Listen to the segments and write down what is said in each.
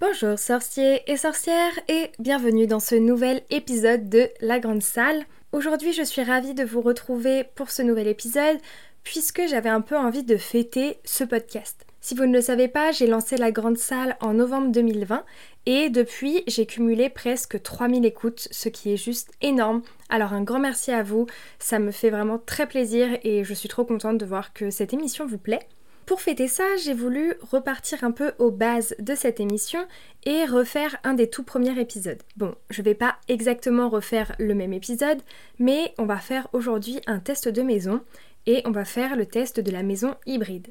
Bonjour sorciers et sorcières et bienvenue dans ce nouvel épisode de La Grande Salle. Aujourd'hui je suis ravie de vous retrouver pour ce nouvel épisode puisque j'avais un peu envie de fêter ce podcast. Si vous ne le savez pas, j'ai lancé la grande salle en novembre 2020 et depuis j'ai cumulé presque 3000 écoutes, ce qui est juste énorme. Alors un grand merci à vous, ça me fait vraiment très plaisir et je suis trop contente de voir que cette émission vous plaît. Pour fêter ça, j'ai voulu repartir un peu aux bases de cette émission et refaire un des tout premiers épisodes. Bon, je vais pas exactement refaire le même épisode, mais on va faire aujourd'hui un test de maison et on va faire le test de la maison hybride.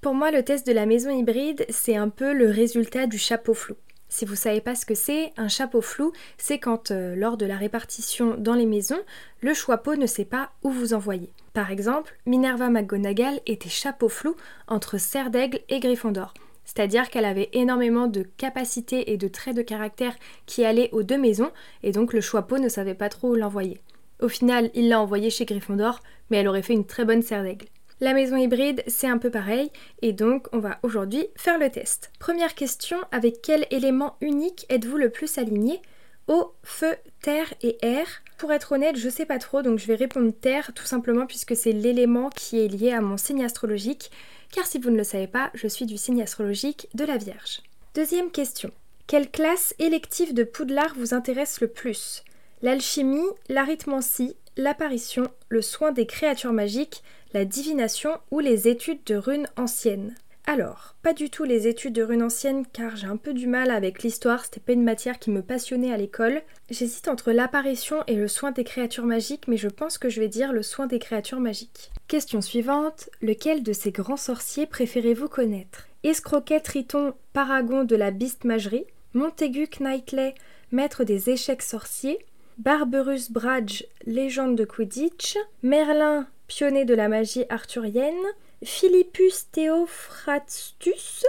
Pour moi, le test de la maison hybride, c'est un peu le résultat du chapeau flou. Si vous savez pas ce que c'est, un chapeau flou, c'est quand euh, lors de la répartition dans les maisons, le chapeau ne sait pas où vous envoyer. Par exemple, Minerva McGonagall était chapeau flou entre Serre d'Aigle et Gryffondor. C'est-à-dire qu'elle avait énormément de capacités et de traits de caractère qui allaient aux deux maisons, et donc le chapeau ne savait pas trop où l'envoyer. Au final, il l'a envoyé chez Gryffondor, mais elle aurait fait une très bonne Serre d'Aigle. La maison hybride, c'est un peu pareil, et donc on va aujourd'hui faire le test. Première question, avec quel élément unique êtes-vous le plus aligné? Eau, feu, terre et air Pour être honnête, je sais pas trop, donc je vais répondre terre tout simplement puisque c'est l'élément qui est lié à mon signe astrologique, car si vous ne le savez pas, je suis du signe astrologique de la Vierge. Deuxième question. Quelle classe élective de Poudlard vous intéresse le plus? L'alchimie, l'arithmancie, l'apparition, le soin des créatures magiques, la divination ou les études de runes anciennes? Alors, pas du tout les études de runes anciennes car j'ai un peu du mal avec l'histoire, c'était pas une matière qui me passionnait à l'école. J'hésite entre l'apparition et le soin des créatures magiques, mais je pense que je vais dire le soin des créatures magiques. Question suivante, lequel de ces grands sorciers préférez-vous connaître? Escroquet Triton, paragon de la bistmagerie, Montaigu Knightley, maître des échecs sorciers, Barberus Bradge, légende de Quidditch, Merlin, pionnier de la magie arthurienne, Philippus Theophrastus,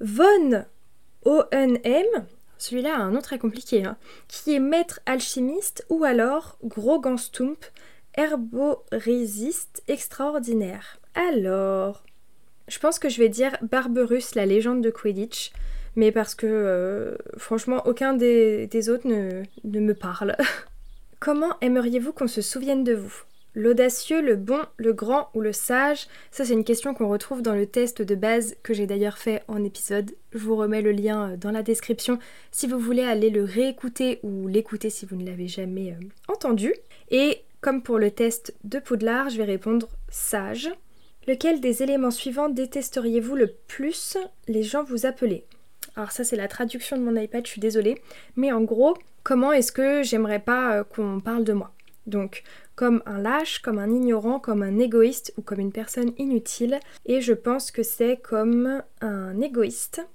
Von O.N.M., celui-là a un nom très compliqué, hein, qui est maître alchimiste, ou alors Groganstump, herborésiste extraordinaire. Alors, je pense que je vais dire Barberus, la légende de Quidditch, mais parce que euh, franchement, aucun des, autres ne me parle. Comment aimeriez-vous qu'on se souvienne de vous? L'audacieux, le bon, le grand ou le sage Ça, c'est une question qu'on retrouve dans le test de base que j'ai d'ailleurs fait en épisode. Je vous remets le lien euh, dans la description si vous voulez aller le réécouter ou l'écouter si vous ne l'avez jamais euh, entendu. Et comme pour le test de Poudlard, je vais répondre sage. Lequel des éléments suivants détesteriez-vous le plus les gens vous appeler Alors ça c'est la traduction de mon iPad, je suis désolée. Mais en gros, comment est-ce que j'aimerais pas euh, qu'on parle de moi? Donc comme un lâche, comme un ignorant, comme un égoïste ou comme une personne inutile. Et je pense que c'est comme un égoïste.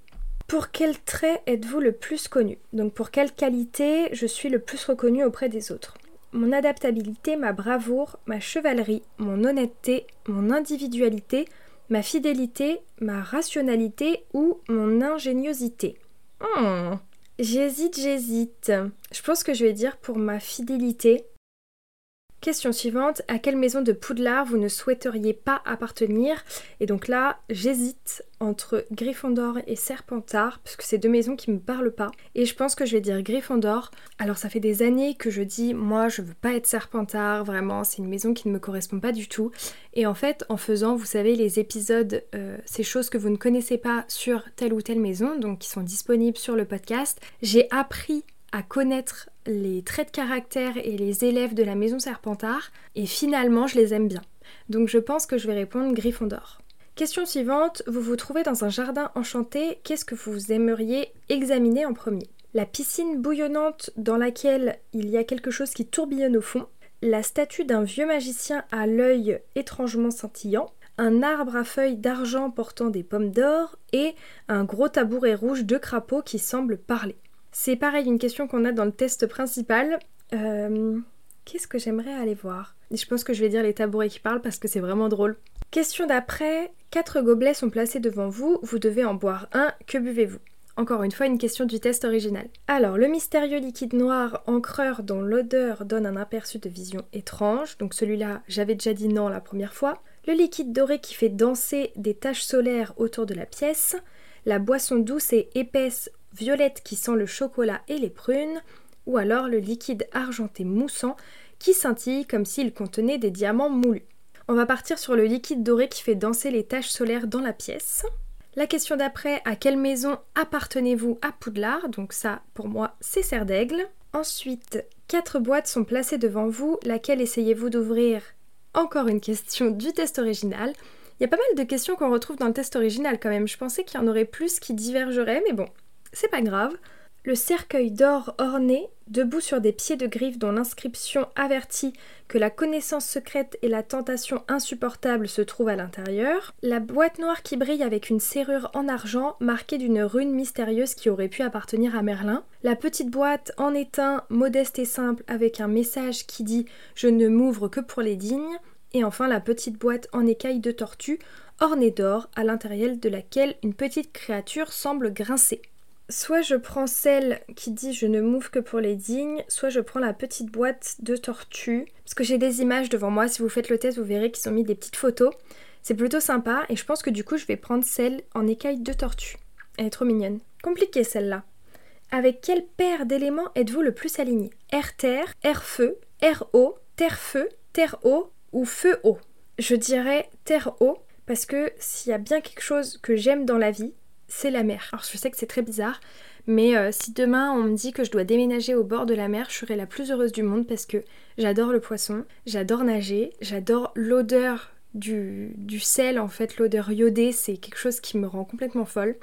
Pour quel trait êtes-vous le plus connu? Donc pour quelle qualité je suis le plus reconnu auprès des autres? Mon adaptabilité, ma bravoure, ma chevalerie, mon honnêteté, mon individualité, ma fidélité, ma rationalité ou mon ingéniosité? Hmm. J'hésite, j'hésite. Je pense que je vais dire pour ma fidélité Question suivante, à quelle maison de Poudlard vous ne souhaiteriez pas appartenir? Et donc là, j'hésite entre Gryffondor et Serpentard, puisque c'est deux maisons qui me parlent pas. Et je pense que je vais dire Gryffondor. Alors ça fait des années que je dis, moi je veux pas être Serpentard, vraiment, c'est une maison qui ne me correspond pas du tout. Et en fait, en faisant, vous savez, les épisodes, euh, ces choses que vous ne connaissez pas sur telle ou telle maison, donc qui sont disponibles sur le podcast, j'ai appris à connaître les traits de caractère et les élèves de la maison Serpentard, et finalement je les aime bien. Donc je pense que je vais répondre Gryffondor. Question suivante, vous vous trouvez dans un jardin enchanté, qu'est-ce que vous aimeriez examiner en premier? La piscine bouillonnante dans laquelle il y a quelque chose qui tourbillonne au fond, la statue d'un vieux magicien à l'œil étrangement scintillant, un arbre à feuilles d'argent portant des pommes d'or? Et un gros tabouret rouge de crapaud qui semble parler? C'est pareil, une question qu'on a dans le test principal. Euh, Qu'est-ce que j'aimerais aller voir? Je pense que je vais dire les tabourets qui parlent parce que c'est vraiment drôle. Question d'après, quatre gobelets sont placés devant vous, vous devez en boire un, que buvez-vous? Encore une fois, une question du test original. Alors, le mystérieux liquide noir encreur dont l'odeur donne un aperçu de vision étrange, donc celui-là, j'avais déjà dit non la première fois. Le liquide doré qui fait danser des taches solaires autour de la pièce. La boisson douce et épaisse violette qui sent le chocolat et les prunes. Ou alors le liquide argenté moussant qui scintille comme s'il contenait des diamants moulus. On va partir sur le liquide doré qui fait danser les taches solaires dans la pièce. La question d'après, à quelle maison appartenez-vous à Poudlard? Donc ça, pour moi, c'est Serre d'Aigle. Ensuite, quatre boîtes sont placées devant vous, laquelle essayez-vous d'ouvrir? Encore une question du test original. Il y a pas mal de questions qu'on retrouve dans le test original quand même. Je pensais qu'il y en aurait plus qui divergeraient, mais bon, c'est pas grave. Le cercueil d'or orné, debout sur des pieds de griffe dont l'inscription avertit que la connaissance secrète et la tentation insupportable se trouvent à l'intérieur. La boîte noire qui brille avec une serrure en argent marquée d'une rune mystérieuse qui aurait pu appartenir à Merlin. La petite boîte en étain, modeste et simple, avec un message qui dit Je ne m'ouvre que pour les dignes. Et enfin la petite boîte en écaille de tortue, ornée d'or, à l'intérieur de laquelle une petite créature semble grincer. Soit je prends celle qui dit je ne m'ouvre que pour les dignes, soit je prends la petite boîte de tortue. Parce que j'ai des images devant moi, si vous faites le test, vous verrez qu'ils ont mis des petites photos. C'est plutôt sympa et je pense que du coup je vais prendre celle en écaille de tortue. Elle est trop mignonne. Compliquée celle-là. Avec quelle paire d'éléments êtes-vous le plus aligné? Air-terre, air-feu, air-eau, terre-feu, terre-eau ou feu-eau Je dirais terre-eau parce que s'il y a bien quelque chose que j'aime dans la vie, c'est la mer. Alors je sais que c'est très bizarre, mais euh, si demain on me dit que je dois déménager au bord de la mer, je serai la plus heureuse du monde parce que j'adore le poisson, j'adore nager, j'adore l'odeur du, sel, en fait l'odeur iodée, c'est quelque chose qui me rend complètement folle.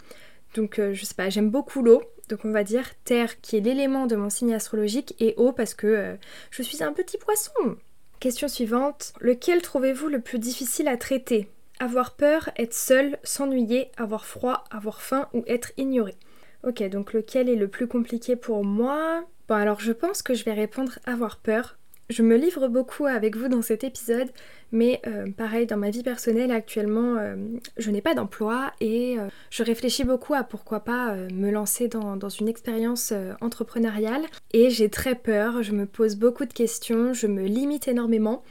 Donc euh, je sais pas, j'aime beaucoup l'eau, donc on va dire terre qui est l'élément de mon signe astrologique et eau parce que euh, je suis un petit poisson. Question suivante, lequel trouvez-vous le plus difficile à traiter? Avoir peur, être seul, s'ennuyer, avoir froid, avoir faim ou être ignoré. Ok, donc lequel est le plus compliqué pour moi? Bon alors je pense que je vais répondre avoir peur. Je me livre beaucoup avec vous dans cet épisode, mais euh, pareil dans ma vie personnelle actuellement, euh, je n'ai pas d'emploi et euh, je réfléchis beaucoup à pourquoi pas me lancer dans, dans une expérience entrepreneuriale et j'ai très peur, je me pose beaucoup de questions, je me limite énormément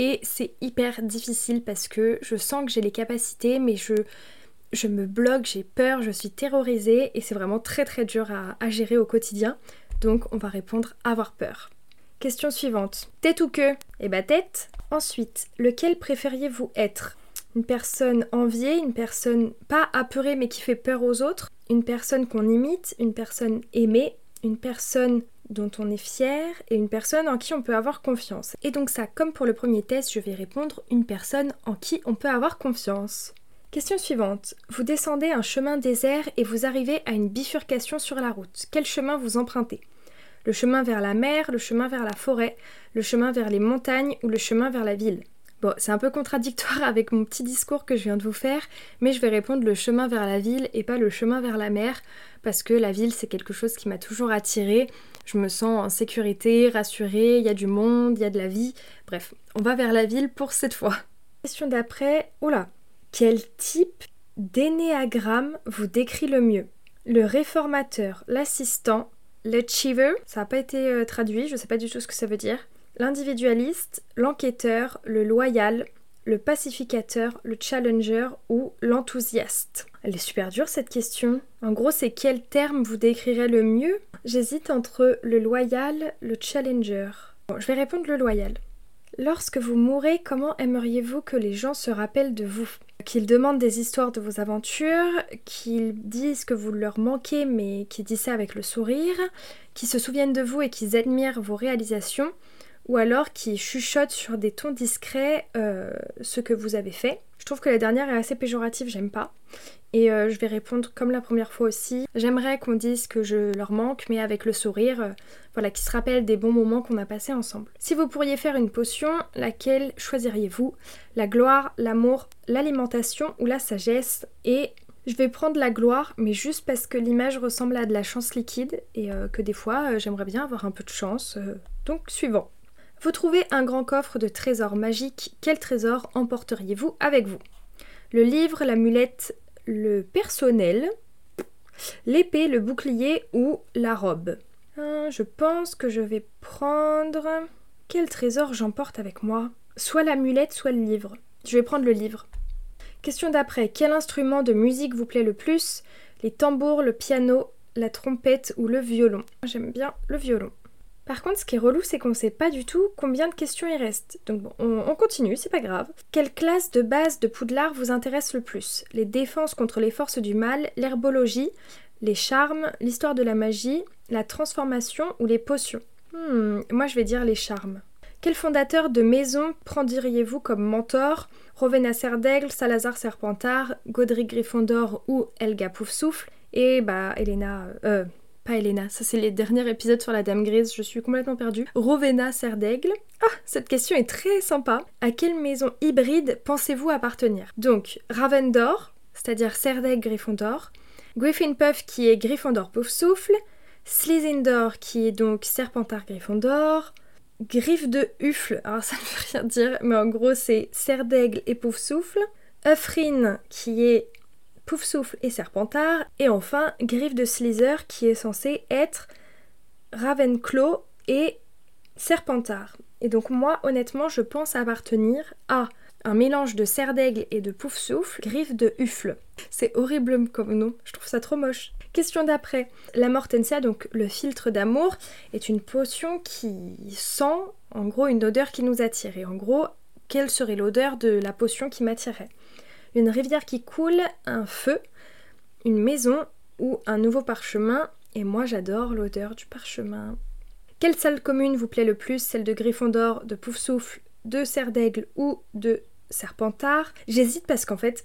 et c'est hyper difficile parce que je sens que j'ai les capacités, mais je, je me bloque, j'ai peur, je suis terrorisée et c'est vraiment très très dur à, gérer au quotidien. Donc on va répondre avoir peur. Question suivante. Tête ou queue? Eh bah tête. Ensuite, lequel préfériez-vous être? Une personne enviée, une personne pas apeurée mais qui fait peur aux autres, une personne qu'on imite, une personne aimée, une personne dont on est fier et une personne en qui on peut avoir confiance. Et donc ça, comme pour le premier test, je vais répondre une personne en qui on peut avoir confiance. Question suivante. Vous descendez un chemin désert et vous arrivez à une bifurcation sur la route. Quel chemin vous empruntez? Le chemin vers la mer, le chemin vers la forêt, le chemin vers les montagnes ou le chemin vers la ville? Bon, c'est un peu contradictoire avec mon petit discours que je viens de vous faire, mais je vais répondre le chemin vers la ville et pas le chemin vers la mer, parce que la ville c'est quelque chose qui m'a toujours attirée. Je me sens en sécurité, rassurée, il y a du monde, il y a de la vie. Bref, on va vers la ville pour cette fois. Question d'après, oula, quel type d'énéagramme vous décrit le mieux? Le réformateur, l'assistant, l'achiever, ça n'a pas été euh, traduit, je ne sais pas du tout ce que ça veut dire l'individualiste, l'enquêteur, le loyal, le pacificateur, le challenger ou l'enthousiaste? Elle est super dure cette question. En gros, c'est quel terme vous décrirez le mieux? J'hésite entre le loyal, le challenger. Bon, je vais répondre le loyal. Lorsque vous mourrez, comment aimeriez-vous que les gens se rappellent de vous? Qu'ils demandent des histoires de vos aventures, qu'ils disent que vous leur manquez mais qu'ils disent ça avec le sourire, qu'ils se souviennent de vous et qu'ils admirent vos réalisations, ou alors qui chuchote sur des tons discrets euh, ce que vous avez fait. Je trouve que la dernière est assez péjorative, j'aime pas. Et euh, je vais répondre comme la première fois aussi. J'aimerais qu'on dise que je leur manque, mais avec le sourire, euh, voilà, qui se rappellent des bons moments qu'on a passés ensemble. Si vous pourriez faire une potion, laquelle choisiriez-vous? La gloire, l'amour, l'alimentation ou la sagesse? Et je vais prendre la gloire, mais juste parce que l'image ressemble à de la chance liquide et que des fois j'aimerais bien avoir un peu de chance. donc suivant. Vous trouvez un grand coffre de trésors magiques. Quel trésor emporteriez-vous avec vous? Le livre, l'amulette, le personnel, l'épée, le bouclier ou la robe? Hein, Je pense que je vais prendre... Quel trésor j'emporte avec moi? Soit l'amulette, soit le livre. Je vais prendre le livre. Question d'après. Quel instrument de musique vous plaît le plus? Les tambours, le piano, la trompette ou le violon? J'aime bien le violon. Par contre, ce qui est relou, c'est qu'on ne sait pas du tout combien de questions il reste. Donc bon, on, continue, c'est pas grave. Quelle classe de base de Poudlard vous intéresse le plus? Les défenses contre les forces du mal, l'herbologie, les charmes, l'histoire de la magie, la transformation ou les potions? Hmm, Moi, je vais dire les charmes. Quel fondateur de maison prendriez-vous comme mentor? Rowena Serdaigle, Salazar Serpentard, Godric Gryffondor ou Elga Poufsouffle Et bah, Elena... Euh, pas Elena, ça c'est les derniers épisodes sur la Dame Grise, je suis complètement perdue. Rowena Serdaigle. Ah, cette question est très sympa. À quelle maison hybride pensez-vous appartenir? Donc, Ravendor, c'est-à-dire Serdaigle Gryffondor, Griffin Puff qui est Gryffondor Poufsouffle, Slytherin qui est donc Serpentard Gryffondor, Griffe de Huffle, alors ça ne veut rien dire, mais en gros c'est Serdaigle et Poufsouffle, Uffrin qui est Poufsouffle et Serpentard, et enfin Griffe de Slither qui est censé être Ravenclaw et Serpentard. Et donc moi honnêtement je pense appartenir à un mélange de Serdaigle et de Poufsouffle, Griffe de Huffle. C'est horrible comme nom, je trouve ça trop moche. Question d'après. La Mortensia, donc le filtre d'amour, est une potion qui sent en gros une odeur qui nous attire. Et en gros, quelle serait l'odeur de la potion qui m'attirait? Une rivière qui coule, un feu, une maison ou un nouveau parchemin. Et moi j'adore l'odeur du parchemin. Quelle salle commune vous plaît le plus? Celle de Gryffondor, de Poufsouffle, de Serdaigle ou de Serpentard? J'hésite parce qu'en fait,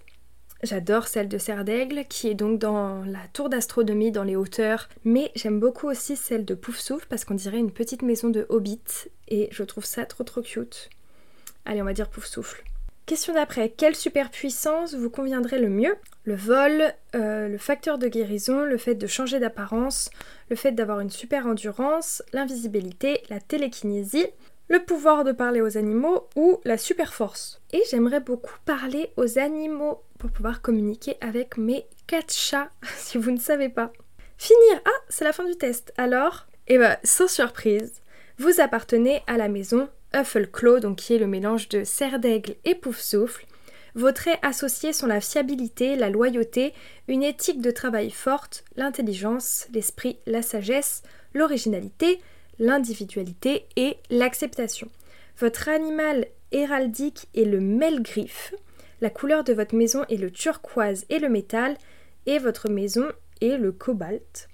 J'adore celle de Serdaigle, qui est donc dans la tour d'astronomie dans les hauteurs, mais j'aime beaucoup aussi celle de Poufsouffle parce qu'on dirait une petite maison de hobbit et je trouve ça trop trop cute. Allez, on va dire Poufsouffle. Question d'après, quelle superpuissance vous conviendrait le mieux? Le vol, euh, le facteur de guérison, le fait de changer d'apparence, le fait d'avoir une super endurance, l'invisibilité, la télékinésie, le pouvoir de parler aux animaux ou la super force? Et j'aimerais beaucoup parler aux animaux pour pouvoir communiquer avec mes quatre chats, si vous ne savez pas. Finir Ah, c'est la fin du test. Alors, eh ben, sans surprise, vous appartenez à la maison Huffleclaw, donc qui est le mélange de cerf d'aigle et pouf-souffle. Vos traits associés sont la fiabilité, la loyauté, une éthique de travail forte, l'intelligence, l'esprit, la sagesse, l'originalité, l'individualité et l'acceptation. Votre animal héraldique est le melgriffe. La couleur de votre maison est le turquoise et le métal. Et votre maison est le cobalt.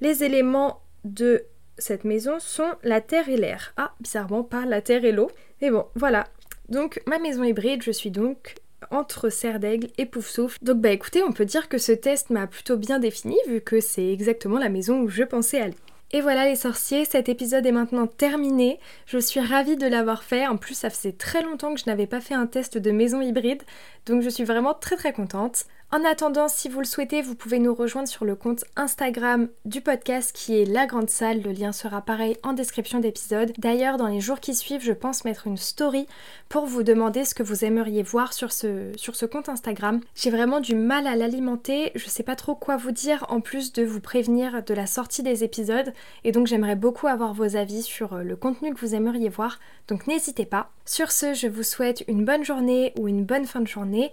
Les éléments de cette maison sont la terre et l'air. Ah, bizarrement, pas la terre et l'eau. Mais bon, voilà. Donc, ma maison hybride, je suis donc entre serre d'aigle et pouf-souffle. Donc bah écoutez, on peut dire que ce test m'a plutôt bien défini vu que c'est exactement la maison où je pensais aller. Et voilà les sorciers, cet épisode est maintenant terminé. Je suis ravie de l'avoir fait. En plus, ça faisait très longtemps que je n'avais pas fait un test de maison hybride, donc je suis vraiment très très contente. En attendant, si vous le souhaitez, vous pouvez nous rejoindre sur le compte Instagram du podcast qui est La Grande Salle. Le lien sera pareil en description d'épisode. D'ailleurs, dans les jours qui suivent, je pense mettre une story pour vous demander ce que vous aimeriez voir sur ce, sur ce compte Instagram. J'ai vraiment du mal à l'alimenter, je sais pas trop quoi vous dire en plus de vous prévenir de la sortie des épisodes et donc j'aimerais beaucoup avoir vos avis sur le contenu que vous aimeriez voir. Donc n'hésitez pas. Sur ce, je vous souhaite une bonne journée ou une bonne fin de journée.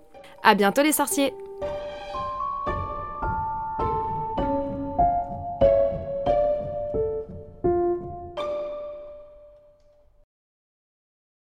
À bientôt les sorciers!